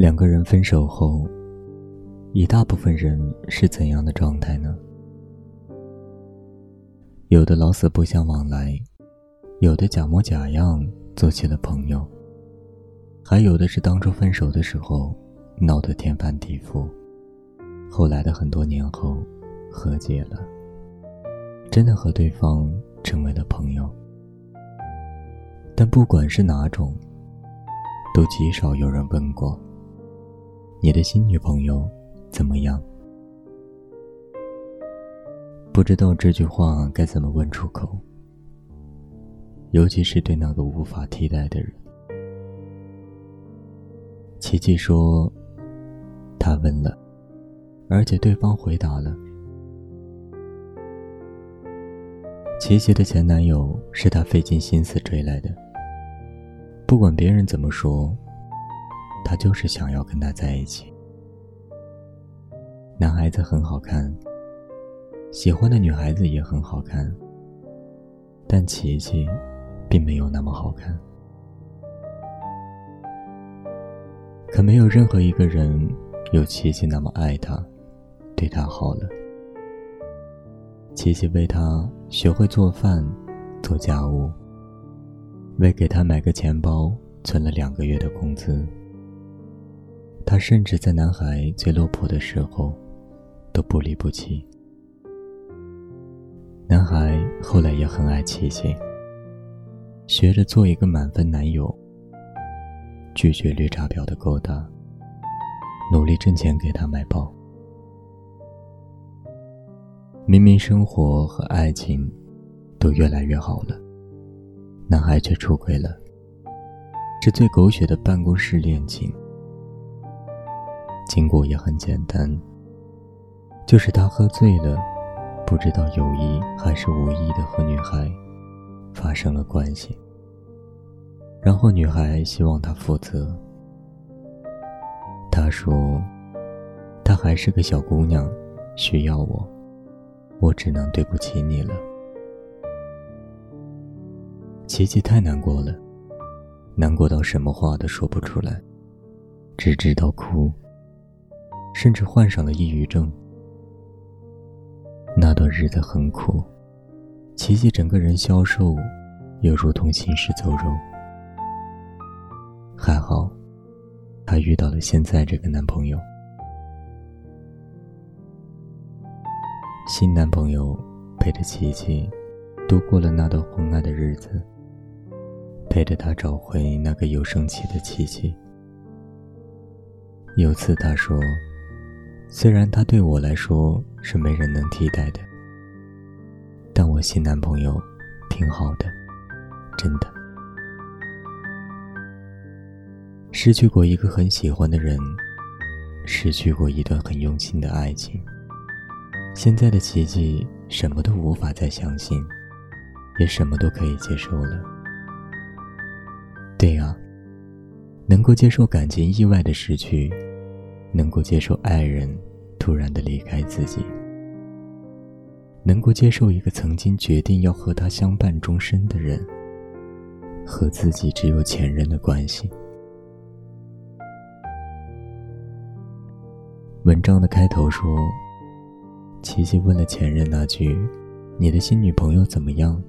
两个人分手后，一大部分人是怎样的状态呢？有的老死不相往来，有的假模假样做起了朋友，还有的是当初分手的时候闹得天翻地覆，后来的很多年后和解了，真的和对方成为了朋友。但不管是哪种，都极少有人问过。你的新女朋友怎么样？不知道这句话该怎么问出口，尤其是对那个无法替代的人。琪琪说：“他问了，而且对方回答了。琪琪的前男友是他费尽心思追来的，不管别人怎么说。”他就是想要跟他在一起。男孩子很好看，喜欢的女孩子也很好看，但琪琪并没有那么好看。可没有任何一个人有琪琪那么爱他，对他好了。琪琪为他学会做饭、做家务，为给他买个钱包存了两个月的工资。他甚至在男孩最落魄的时候，都不离不弃。男孩后来也很爱琪琪，学着做一个满分男友，拒绝绿茶婊的勾搭，努力挣钱给她买包。明明生活和爱情都越来越好了，男孩却出轨了，是最狗血的办公室恋情。经过也很简单，就是他喝醉了，不知道有意还是无意的和女孩发生了关系，然后女孩希望他负责。他说：“她还是个小姑娘，需要我，我只能对不起你了。”琪琪太难过了，难过到什么话都说不出来，只知道哭。甚至患上了抑郁症。那段日子很苦，琪琪整个人消瘦，又如同行尸走肉。还好，她遇到了现在这个男朋友。新男朋友陪着琪琪度过了那段昏暗的日子，陪着她找回那个有生气的琪琪。有次他说。虽然他对我来说是没人能替代的，但我新男朋友挺好的，真的。失去过一个很喜欢的人，失去过一段很用心的爱情，现在的奇迹什么都无法再相信，也什么都可以接受了。对啊，能够接受感情意外的失去。能够接受爱人突然的离开自己，能够接受一个曾经决定要和他相伴终身的人和自己只有前任的关系。文章的开头说：“琪琪问了前任那句‘你的新女朋友怎么样’，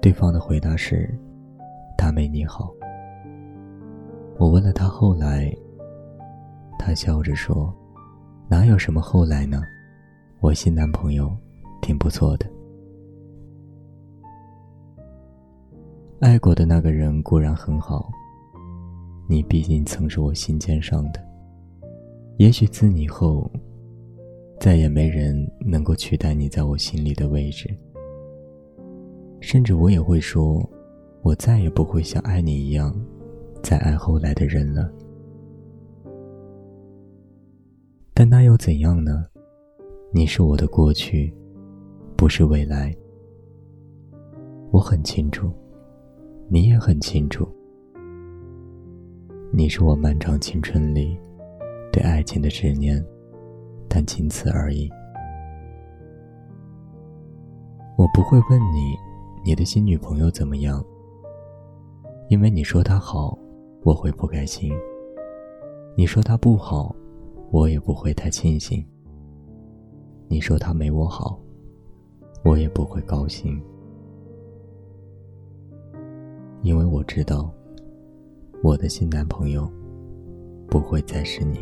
对方的回答是‘她没你好’。我问了他后来。”他笑着说：“哪有什么后来呢？我新男朋友挺不错的。爱过的那个人固然很好，你毕竟曾是我心尖上的。也许自你后，再也没人能够取代你在我心里的位置。甚至我也会说，我再也不会像爱你一样，再爱后来的人了。”但那又怎样呢？你是我的过去，不是未来。我很清楚，你也很清楚。你是我漫长青春里对爱情的执念，但仅此而已。我不会问你，你的新女朋友怎么样？因为你说她好，我会不开心。你说她不好，我也不会太庆幸；你说他没我好，我也不会高兴。因为我知道，我的新男朋友不会再是你。